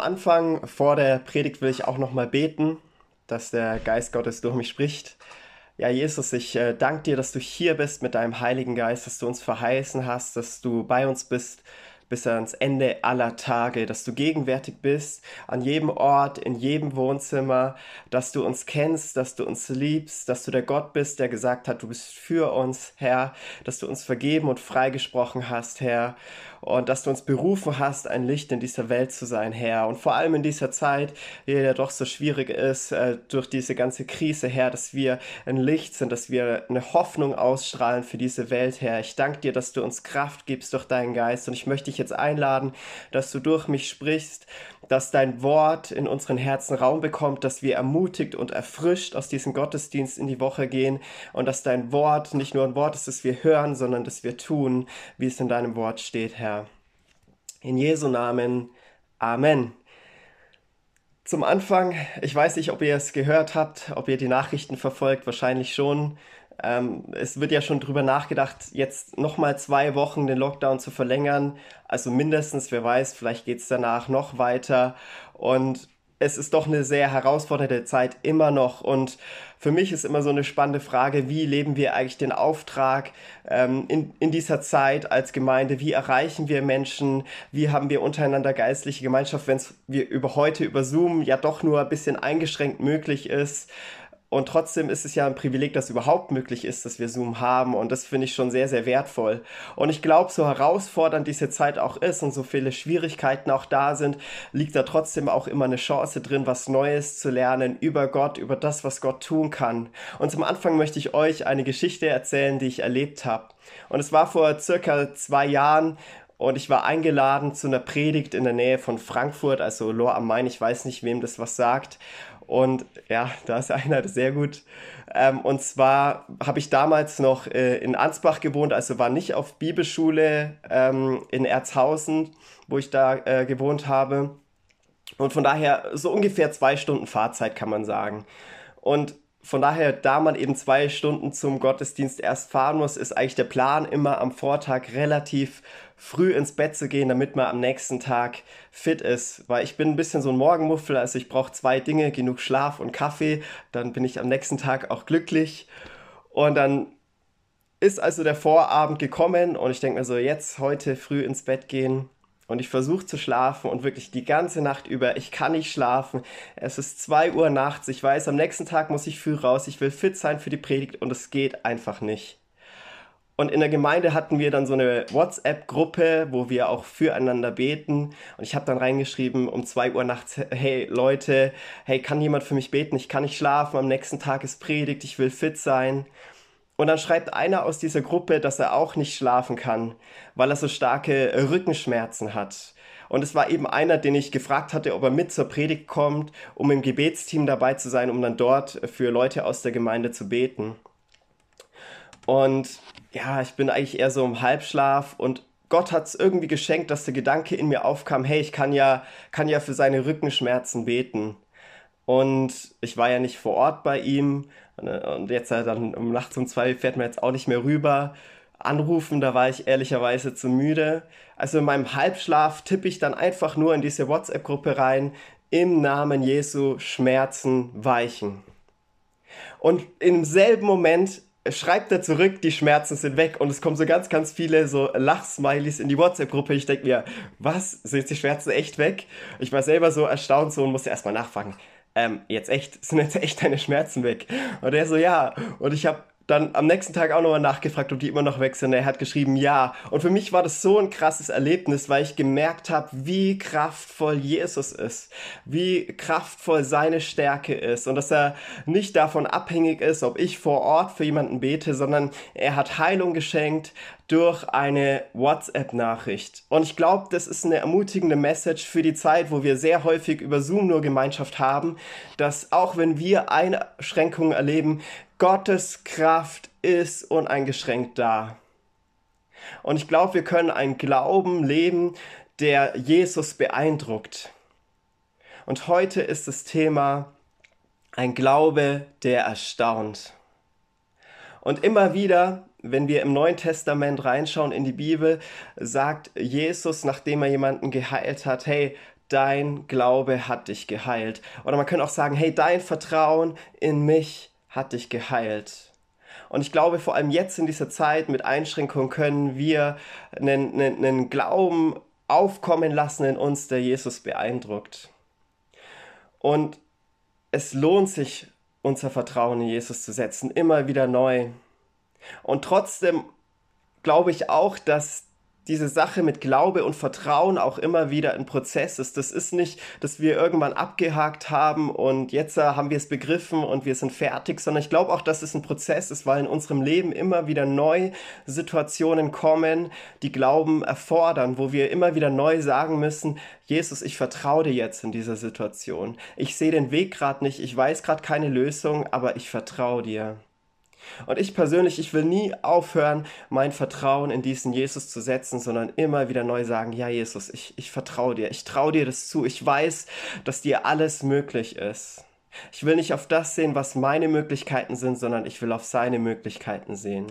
Anfang vor der Predigt will ich auch noch mal beten, dass der Geist Gottes durch mich spricht. Ja, Jesus, ich äh, danke dir, dass du hier bist mit deinem Heiligen Geist, dass du uns verheißen hast, dass du bei uns bist bis ans Ende aller Tage, dass du gegenwärtig bist, an jedem Ort, in jedem Wohnzimmer, dass du uns kennst, dass du uns liebst, dass du der Gott bist, der gesagt hat, du bist für uns, Herr, dass du uns vergeben und freigesprochen hast, Herr, und dass du uns berufen hast, ein Licht in dieser Welt zu sein, Herr. Und vor allem in dieser Zeit, die ja doch so schwierig ist, äh, durch diese ganze Krise, Herr, dass wir ein Licht sind, dass wir eine Hoffnung ausstrahlen für diese Welt, Herr. Ich danke dir, dass du uns Kraft gibst durch deinen Geist und ich möchte dich dich jetzt einladen, dass du durch mich sprichst, dass dein Wort in unseren Herzen Raum bekommt, dass wir ermutigt und erfrischt aus diesem Gottesdienst in die Woche gehen und dass dein Wort nicht nur ein Wort ist, das wir hören, sondern das wir tun, wie es in deinem Wort steht, Herr. In Jesu Namen. Amen. Zum Anfang, ich weiß nicht, ob ihr es gehört habt, ob ihr die Nachrichten verfolgt, wahrscheinlich schon. Ähm, es wird ja schon drüber nachgedacht, jetzt nochmal zwei Wochen den Lockdown zu verlängern. Also mindestens, wer weiß, vielleicht geht es danach noch weiter. Und es ist doch eine sehr herausfordernde Zeit immer noch. Und für mich ist immer so eine spannende Frage, wie leben wir eigentlich den Auftrag ähm, in, in dieser Zeit als Gemeinde? Wie erreichen wir Menschen? Wie haben wir untereinander geistliche Gemeinschaft, wenn es wir über heute über Zoom ja doch nur ein bisschen eingeschränkt möglich ist? Und trotzdem ist es ja ein Privileg, dass überhaupt möglich ist, dass wir Zoom haben. Und das finde ich schon sehr, sehr wertvoll. Und ich glaube, so herausfordernd diese Zeit auch ist und so viele Schwierigkeiten auch da sind, liegt da trotzdem auch immer eine Chance drin, was Neues zu lernen über Gott, über das, was Gott tun kann. Und zum Anfang möchte ich euch eine Geschichte erzählen, die ich erlebt habe. Und es war vor circa zwei Jahren, und ich war eingeladen zu einer Predigt in der Nähe von Frankfurt, also Lohr am Main. Ich weiß nicht, wem das was sagt. Und ja, da ist einer sehr gut. Ähm, und zwar habe ich damals noch äh, in Ansbach gewohnt, also war nicht auf Bibelschule ähm, in Erzhausen, wo ich da äh, gewohnt habe. Und von daher so ungefähr zwei Stunden Fahrzeit kann man sagen. Und von daher, da man eben zwei Stunden zum Gottesdienst erst fahren muss, ist eigentlich der Plan immer am Vortag relativ früh ins Bett zu gehen, damit man am nächsten Tag fit ist. Weil ich bin ein bisschen so ein Morgenmuffel, also ich brauche zwei Dinge, genug Schlaf und Kaffee, dann bin ich am nächsten Tag auch glücklich. Und dann ist also der Vorabend gekommen und ich denke mir so, jetzt heute früh ins Bett gehen, und ich versuche zu schlafen und wirklich die ganze Nacht über, ich kann nicht schlafen. Es ist zwei Uhr nachts, ich weiß, am nächsten Tag muss ich früh raus, ich will fit sein für die Predigt und es geht einfach nicht. Und in der Gemeinde hatten wir dann so eine WhatsApp-Gruppe, wo wir auch füreinander beten. Und ich habe dann reingeschrieben um 2 Uhr nachts, hey Leute, hey, kann jemand für mich beten? Ich kann nicht schlafen, am nächsten Tag ist Predigt, ich will fit sein. Und dann schreibt einer aus dieser Gruppe, dass er auch nicht schlafen kann, weil er so starke Rückenschmerzen hat. Und es war eben einer, den ich gefragt hatte, ob er mit zur Predigt kommt, um im Gebetsteam dabei zu sein, um dann dort für Leute aus der Gemeinde zu beten. Und ja, ich bin eigentlich eher so im Halbschlaf und Gott hat es irgendwie geschenkt, dass der Gedanke in mir aufkam, hey, ich kann ja, kann ja für seine Rückenschmerzen beten. Und ich war ja nicht vor Ort bei ihm. Und jetzt dann um nachts um zwei fährt man jetzt auch nicht mehr rüber. Anrufen, da war ich ehrlicherweise zu müde. Also in meinem Halbschlaf tippe ich dann einfach nur in diese WhatsApp-Gruppe rein, im Namen Jesu Schmerzen weichen. Und im selben Moment schreibt er zurück, die Schmerzen sind weg und es kommen so ganz, ganz viele so Lachsmilies in die WhatsApp-Gruppe. Ich denke mir, was, sind die Schmerzen echt weg? Ich war selber so erstaunt so und musste erstmal nachfragen. Ähm, jetzt echt, sind jetzt echt deine Schmerzen weg? Und er so, ja. Und ich habe dann am nächsten Tag auch nochmal nachgefragt, ob die immer noch weg sind. Er hat geschrieben, ja. Und für mich war das so ein krasses Erlebnis, weil ich gemerkt habe, wie kraftvoll Jesus ist, wie kraftvoll seine Stärke ist und dass er nicht davon abhängig ist, ob ich vor Ort für jemanden bete, sondern er hat Heilung geschenkt durch eine WhatsApp-Nachricht. Und ich glaube, das ist eine ermutigende Message für die Zeit, wo wir sehr häufig über Zoom nur Gemeinschaft haben, dass auch wenn wir Einschränkungen erleben, Gottes Kraft ist uneingeschränkt da. Und ich glaube, wir können einen Glauben leben, der Jesus beeindruckt. Und heute ist das Thema ein Glaube, der erstaunt. Und immer wieder, wenn wir im Neuen Testament reinschauen in die Bibel, sagt Jesus, nachdem er jemanden geheilt hat, hey, dein Glaube hat dich geheilt. Oder man könnte auch sagen, hey, dein Vertrauen in mich hat dich geheilt. Und ich glaube, vor allem jetzt in dieser Zeit mit Einschränkungen können wir einen, einen, einen Glauben aufkommen lassen in uns, der Jesus beeindruckt. Und es lohnt sich, unser Vertrauen in Jesus zu setzen, immer wieder neu. Und trotzdem glaube ich auch, dass diese Sache mit Glaube und Vertrauen auch immer wieder ein Prozess ist. Das ist nicht, dass wir irgendwann abgehakt haben und jetzt äh, haben wir es begriffen und wir sind fertig, sondern ich glaube auch, dass es ein Prozess ist, weil in unserem Leben immer wieder neue Situationen kommen, die Glauben erfordern, wo wir immer wieder neu sagen müssen, Jesus, ich vertraue dir jetzt in dieser Situation. Ich sehe den Weg gerade nicht, ich weiß gerade keine Lösung, aber ich vertraue dir. Und ich persönlich, ich will nie aufhören, mein Vertrauen in diesen Jesus zu setzen, sondern immer wieder neu sagen, ja Jesus, ich, ich vertraue dir, ich traue dir das zu, ich weiß, dass dir alles möglich ist. Ich will nicht auf das sehen, was meine Möglichkeiten sind, sondern ich will auf seine Möglichkeiten sehen.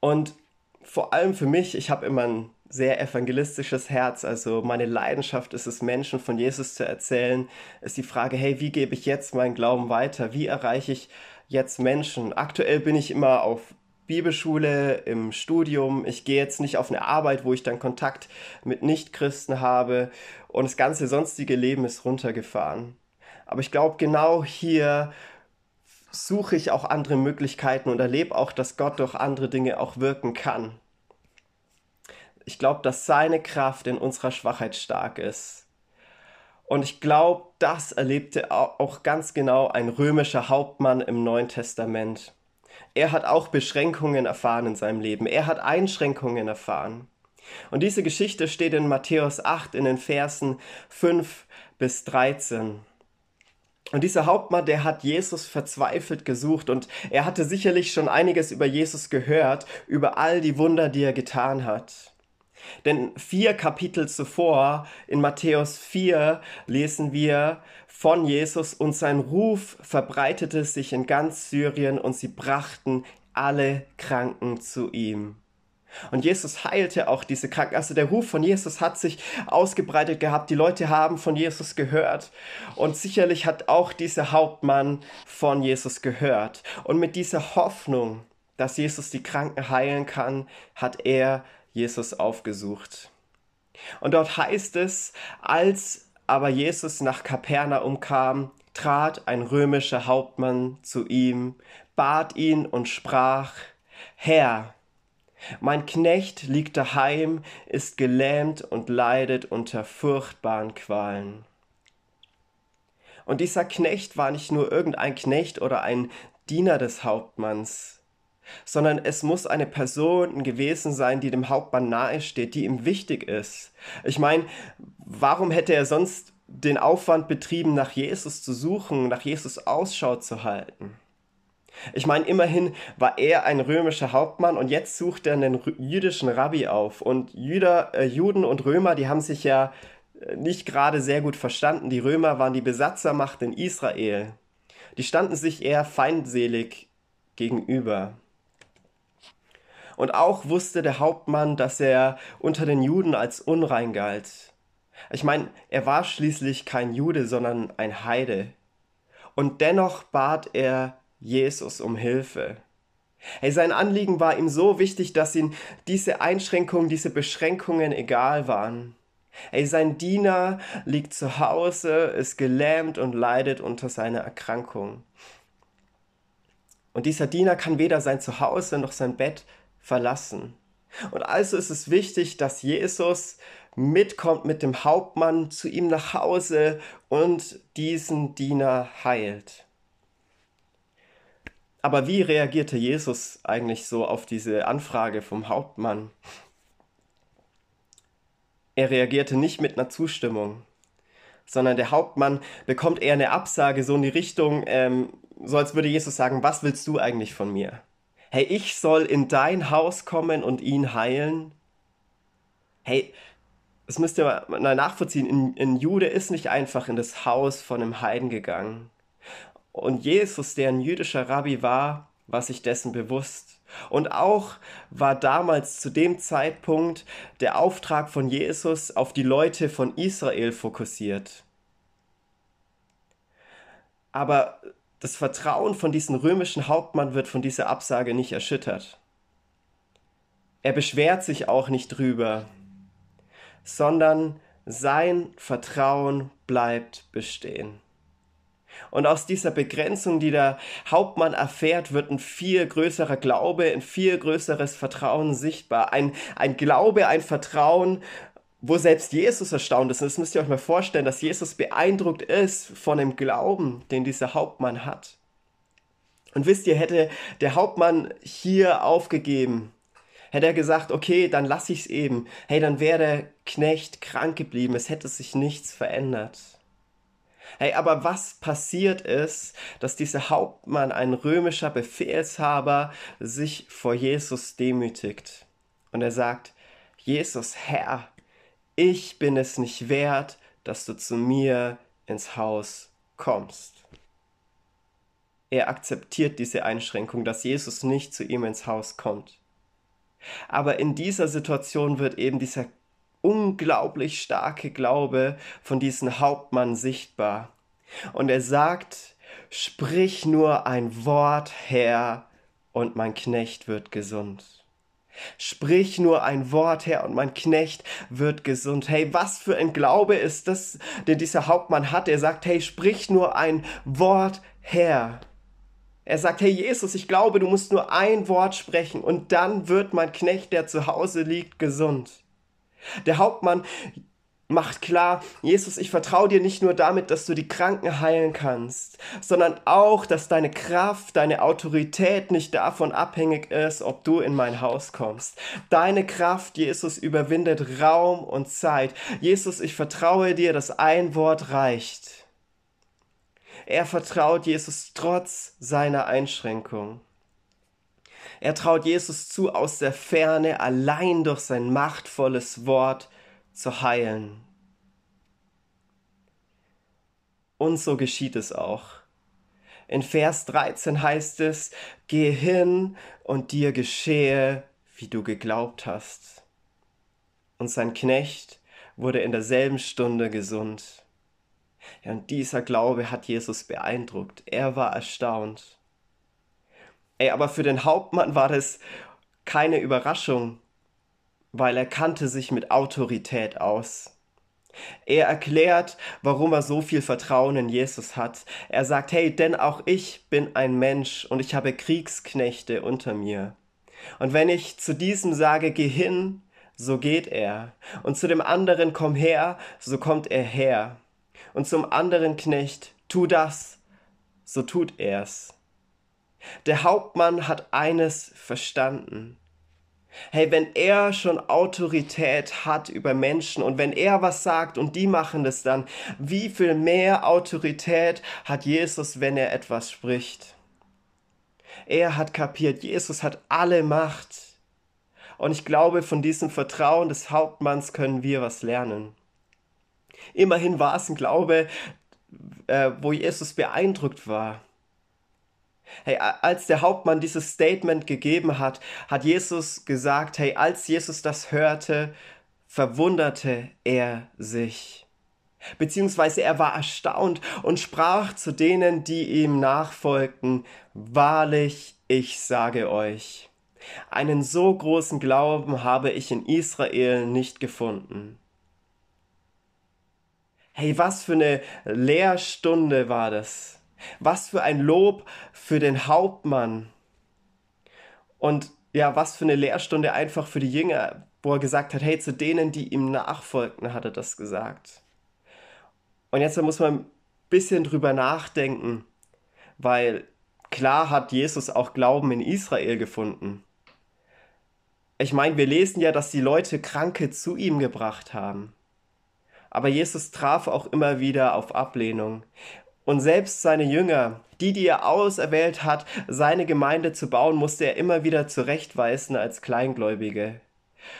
Und vor allem für mich, ich habe immer ein sehr evangelistisches Herz, also meine Leidenschaft ist es, Menschen von Jesus zu erzählen, ist die Frage, hey, wie gebe ich jetzt meinen Glauben weiter? Wie erreiche ich jetzt Menschen? Aktuell bin ich immer auf Bibelschule, im Studium. Ich gehe jetzt nicht auf eine Arbeit, wo ich dann Kontakt mit Nichtchristen habe und das ganze sonstige Leben ist runtergefahren. Aber ich glaube, genau hier suche ich auch andere Möglichkeiten und erlebe auch, dass Gott durch andere Dinge auch wirken kann. Ich glaube, dass seine Kraft in unserer Schwachheit stark ist. Und ich glaube, das erlebte auch ganz genau ein römischer Hauptmann im Neuen Testament. Er hat auch Beschränkungen erfahren in seinem Leben. Er hat Einschränkungen erfahren. Und diese Geschichte steht in Matthäus 8 in den Versen 5 bis 13. Und dieser Hauptmann, der hat Jesus verzweifelt gesucht und er hatte sicherlich schon einiges über Jesus gehört, über all die Wunder, die er getan hat. Denn vier Kapitel zuvor, in Matthäus 4, lesen wir von Jesus und sein Ruf verbreitete sich in ganz Syrien und sie brachten alle Kranken zu ihm. Und Jesus heilte auch diese Kranken. Also der Ruf von Jesus hat sich ausgebreitet gehabt. Die Leute haben von Jesus gehört. Und sicherlich hat auch dieser Hauptmann von Jesus gehört. Und mit dieser Hoffnung, dass Jesus die Kranken heilen kann, hat er Jesus aufgesucht. Und dort heißt es, als aber Jesus nach Kapernaum kam, trat ein römischer Hauptmann zu ihm, bat ihn und sprach, Herr, mein Knecht liegt daheim, ist gelähmt und leidet unter furchtbaren Qualen. Und dieser Knecht war nicht nur irgendein Knecht oder ein Diener des Hauptmanns, sondern es muss eine Person gewesen sein, die dem Hauptmann nahesteht, die ihm wichtig ist. Ich meine, warum hätte er sonst den Aufwand betrieben, nach Jesus zu suchen, nach Jesus Ausschau zu halten? Ich meine, immerhin war er ein römischer Hauptmann und jetzt sucht er einen jüdischen Rabbi auf. Und Jüder, äh, Juden und Römer, die haben sich ja äh, nicht gerade sehr gut verstanden. Die Römer waren die Besatzermacht in Israel. Die standen sich eher feindselig gegenüber. Und auch wusste der Hauptmann, dass er unter den Juden als unrein galt. Ich meine, er war schließlich kein Jude, sondern ein Heide. Und dennoch bat er Jesus um Hilfe. Hey, sein Anliegen war ihm so wichtig, dass ihm diese Einschränkungen, diese Beschränkungen egal waren. Ey, sein Diener liegt zu Hause, ist gelähmt und leidet unter seiner Erkrankung. Und dieser Diener kann weder sein Zuhause noch sein Bett verlassen. Und also ist es wichtig, dass Jesus mitkommt mit dem Hauptmann zu ihm nach Hause und diesen Diener heilt. Aber wie reagierte Jesus eigentlich so auf diese Anfrage vom Hauptmann? Er reagierte nicht mit einer Zustimmung, sondern der Hauptmann bekommt eher eine Absage, so in die Richtung, ähm, so als würde Jesus sagen, was willst du eigentlich von mir? Hey, ich soll in dein Haus kommen und ihn heilen? Hey, das müsst ihr mal nachvollziehen. Ein, ein Jude ist nicht einfach in das Haus von einem Heiden gegangen. Und Jesus, der ein jüdischer Rabbi war, war sich dessen bewusst. Und auch war damals zu dem Zeitpunkt der Auftrag von Jesus auf die Leute von Israel fokussiert. Aber das Vertrauen von diesem römischen Hauptmann wird von dieser Absage nicht erschüttert. Er beschwert sich auch nicht drüber, sondern sein Vertrauen bleibt bestehen. Und aus dieser Begrenzung, die der Hauptmann erfährt, wird ein viel größerer Glaube, ein viel größeres Vertrauen sichtbar. Ein, ein Glaube, ein Vertrauen, wo selbst Jesus erstaunt ist. Und das müsst ihr euch mal vorstellen, dass Jesus beeindruckt ist von dem Glauben, den dieser Hauptmann hat. Und wisst ihr, hätte der Hauptmann hier aufgegeben, hätte er gesagt, okay, dann lass ich es eben. Hey, dann wäre der Knecht krank geblieben. Es hätte sich nichts verändert. Hey, aber was passiert ist, dass dieser Hauptmann, ein römischer Befehlshaber, sich vor Jesus demütigt. Und er sagt, Jesus, Herr, ich bin es nicht wert, dass du zu mir ins Haus kommst. Er akzeptiert diese Einschränkung, dass Jesus nicht zu ihm ins Haus kommt. Aber in dieser Situation wird eben dieser unglaublich starke Glaube von diesem Hauptmann sichtbar. Und er sagt, sprich nur ein Wort, Herr, und mein Knecht wird gesund. Sprich nur ein Wort, Herr, und mein Knecht wird gesund. Hey, was für ein Glaube ist das, den dieser Hauptmann hat? Er sagt, hey, sprich nur ein Wort, Herr. Er sagt, hey Jesus, ich glaube, du musst nur ein Wort sprechen und dann wird mein Knecht, der zu Hause liegt, gesund. Der Hauptmann macht klar, Jesus, ich vertraue dir nicht nur damit, dass du die Kranken heilen kannst, sondern auch, dass deine Kraft, deine Autorität nicht davon abhängig ist, ob du in mein Haus kommst. Deine Kraft, Jesus, überwindet Raum und Zeit. Jesus, ich vertraue dir, dass ein Wort reicht. Er vertraut Jesus trotz seiner Einschränkung. Er traut Jesus zu, aus der Ferne allein durch sein machtvolles Wort zu heilen. Und so geschieht es auch. In Vers 13 heißt es, Geh hin und dir geschehe, wie du geglaubt hast. Und sein Knecht wurde in derselben Stunde gesund. Ja, und dieser Glaube hat Jesus beeindruckt. Er war erstaunt. Ey, aber für den Hauptmann war das keine Überraschung, weil er kannte sich mit Autorität aus. Er erklärt, warum er so viel Vertrauen in Jesus hat. Er sagt, hey, denn auch ich bin ein Mensch und ich habe Kriegsknechte unter mir. Und wenn ich zu diesem sage, geh hin, so geht er. Und zu dem anderen, komm her, so kommt er her und zum anderen Knecht, tu das, so tut er's. Der Hauptmann hat eines verstanden. Hey, wenn er schon Autorität hat über Menschen und wenn er was sagt und die machen das dann, wie viel mehr Autorität hat Jesus, wenn er etwas spricht? Er hat kapiert, Jesus hat alle Macht. Und ich glaube, von diesem Vertrauen des Hauptmanns können wir was lernen. Immerhin war es ein Glaube, äh, wo Jesus beeindruckt war. Hey, als der Hauptmann dieses Statement gegeben hat, hat Jesus gesagt, hey, als Jesus das hörte, verwunderte er sich. Beziehungsweise er war erstaunt und sprach zu denen, die ihm nachfolgten, Wahrlich, ich sage euch, einen so großen Glauben habe ich in Israel nicht gefunden. Hey, was für eine Lehrstunde war das. Was für ein Lob für den Hauptmann. Und ja, was für eine Lehrstunde einfach für die Jünger, wo er gesagt hat, hey, zu denen, die ihm nachfolgten, hat er das gesagt. Und jetzt muss man ein bisschen drüber nachdenken, weil klar hat Jesus auch Glauben in Israel gefunden. Ich meine, wir lesen ja, dass die Leute Kranke zu ihm gebracht haben. Aber Jesus traf auch immer wieder auf Ablehnung. Und selbst seine Jünger, die, die er auserwählt hat, seine Gemeinde zu bauen, musste er immer wieder zurechtweisen als Kleingläubige.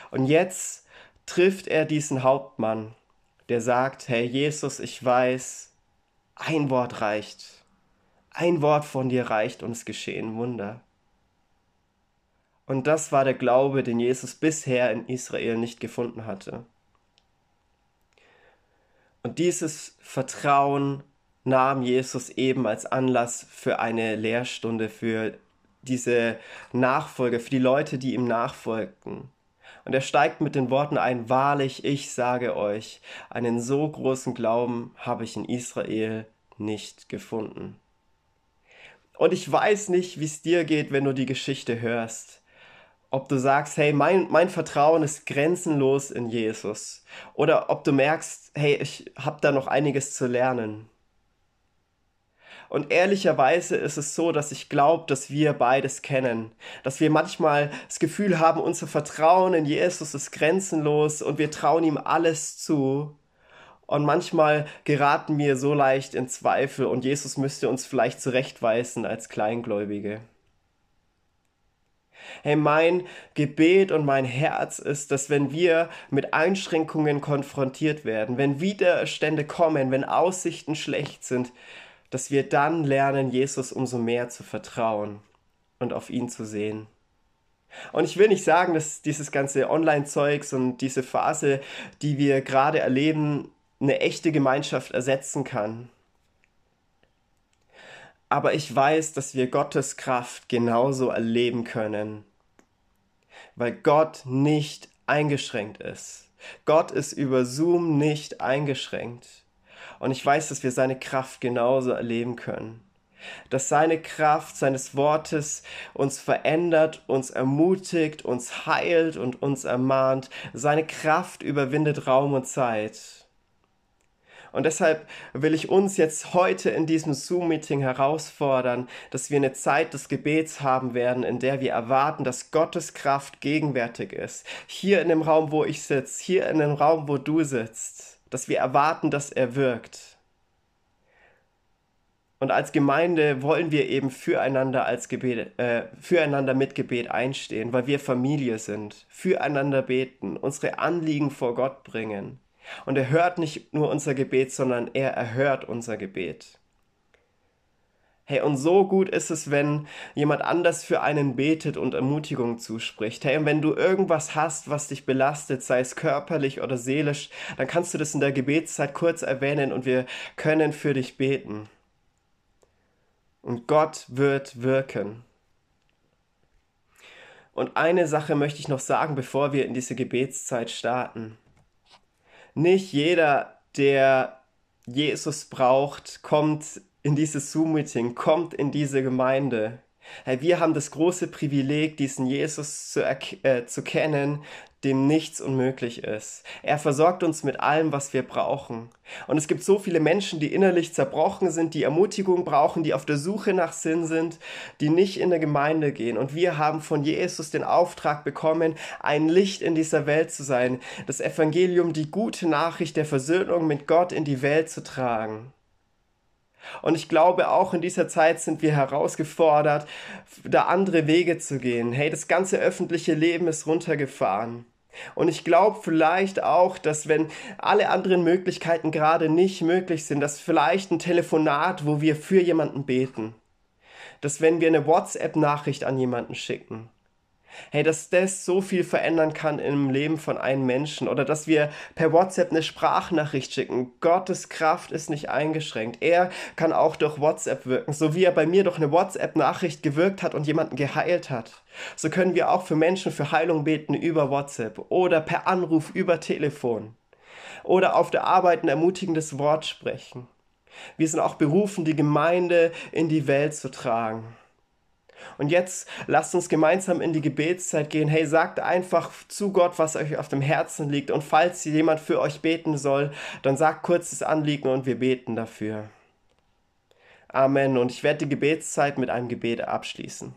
Und jetzt trifft er diesen Hauptmann, der sagt, Herr Jesus, ich weiß, ein Wort reicht. Ein Wort von dir reicht und es geschehen Wunder. Und das war der Glaube, den Jesus bisher in Israel nicht gefunden hatte. Und dieses Vertrauen nahm Jesus eben als Anlass für eine Lehrstunde für diese Nachfolger, für die Leute, die ihm nachfolgten. Und er steigt mit den Worten ein, wahrlich, ich sage euch, einen so großen Glauben habe ich in Israel nicht gefunden. Und ich weiß nicht, wie es dir geht, wenn du die Geschichte hörst. Ob du sagst, hey, mein, mein Vertrauen ist grenzenlos in Jesus. Oder ob du merkst, hey, ich habe da noch einiges zu lernen. Und ehrlicherweise ist es so, dass ich glaube, dass wir beides kennen. Dass wir manchmal das Gefühl haben, unser Vertrauen in Jesus ist grenzenlos und wir trauen ihm alles zu. Und manchmal geraten wir so leicht in Zweifel und Jesus müsste uns vielleicht zurechtweisen als Kleingläubige. Hey, mein Gebet und mein Herz ist, dass wenn wir mit Einschränkungen konfrontiert werden, wenn Widerstände kommen, wenn Aussichten schlecht sind, dass wir dann lernen, Jesus umso mehr zu vertrauen und auf ihn zu sehen. Und ich will nicht sagen, dass dieses ganze Online-Zeugs und diese Phase, die wir gerade erleben, eine echte Gemeinschaft ersetzen kann. Aber ich weiß, dass wir Gottes Kraft genauso erleben können, weil Gott nicht eingeschränkt ist. Gott ist über Zoom nicht eingeschränkt. Und ich weiß, dass wir seine Kraft genauso erleben können. Dass seine Kraft seines Wortes uns verändert, uns ermutigt, uns heilt und uns ermahnt. Seine Kraft überwindet Raum und Zeit. Und deshalb will ich uns jetzt heute in diesem Zoom-Meeting herausfordern, dass wir eine Zeit des Gebets haben werden, in der wir erwarten, dass Gottes Kraft gegenwärtig ist. Hier in dem Raum, wo ich sitze, hier in dem Raum, wo du sitzt dass wir erwarten, dass er wirkt. Und als Gemeinde wollen wir eben füreinander als Gebet, äh, füreinander mit Gebet einstehen, weil wir Familie sind, füreinander beten, unsere Anliegen vor Gott bringen. Und er hört nicht nur unser Gebet, sondern er erhört unser Gebet. Hey, und so gut ist es, wenn jemand anders für einen betet und Ermutigung zuspricht. Hey, und wenn du irgendwas hast, was dich belastet, sei es körperlich oder seelisch, dann kannst du das in der Gebetszeit kurz erwähnen und wir können für dich beten. Und Gott wird wirken. Und eine Sache möchte ich noch sagen, bevor wir in diese Gebetszeit starten. Nicht jeder, der Jesus braucht, kommt in dieses Zoom-Meeting, kommt in diese Gemeinde. Hey, wir haben das große Privileg, diesen Jesus zu, äh, zu kennen, dem nichts unmöglich ist. Er versorgt uns mit allem, was wir brauchen. Und es gibt so viele Menschen, die innerlich zerbrochen sind, die Ermutigung brauchen, die auf der Suche nach Sinn sind, die nicht in der Gemeinde gehen. Und wir haben von Jesus den Auftrag bekommen, ein Licht in dieser Welt zu sein, das Evangelium, die gute Nachricht der Versöhnung mit Gott in die Welt zu tragen. Und ich glaube, auch in dieser Zeit sind wir herausgefordert, da andere Wege zu gehen. Hey, das ganze öffentliche Leben ist runtergefahren. Und ich glaube vielleicht auch, dass wenn alle anderen Möglichkeiten gerade nicht möglich sind, dass vielleicht ein Telefonat, wo wir für jemanden beten, dass wenn wir eine WhatsApp-Nachricht an jemanden schicken, hey, dass das so viel verändern kann im Leben von einem Menschen oder dass wir per WhatsApp eine Sprachnachricht schicken. Gottes Kraft ist nicht eingeschränkt. Er kann auch durch WhatsApp wirken, so wie er bei mir durch eine WhatsApp-Nachricht gewirkt hat und jemanden geheilt hat. So können wir auch für Menschen für Heilung beten über WhatsApp oder per Anruf über Telefon oder auf der Arbeit ein ermutigendes Wort sprechen. Wir sind auch berufen, die Gemeinde in die Welt zu tragen. Und jetzt lasst uns gemeinsam in die Gebetszeit gehen. Hey, sagt einfach zu Gott, was euch auf dem Herzen liegt. Und falls jemand für euch beten soll, dann sagt kurz das Anliegen und wir beten dafür. Amen. Und ich werde die Gebetszeit mit einem Gebet abschließen.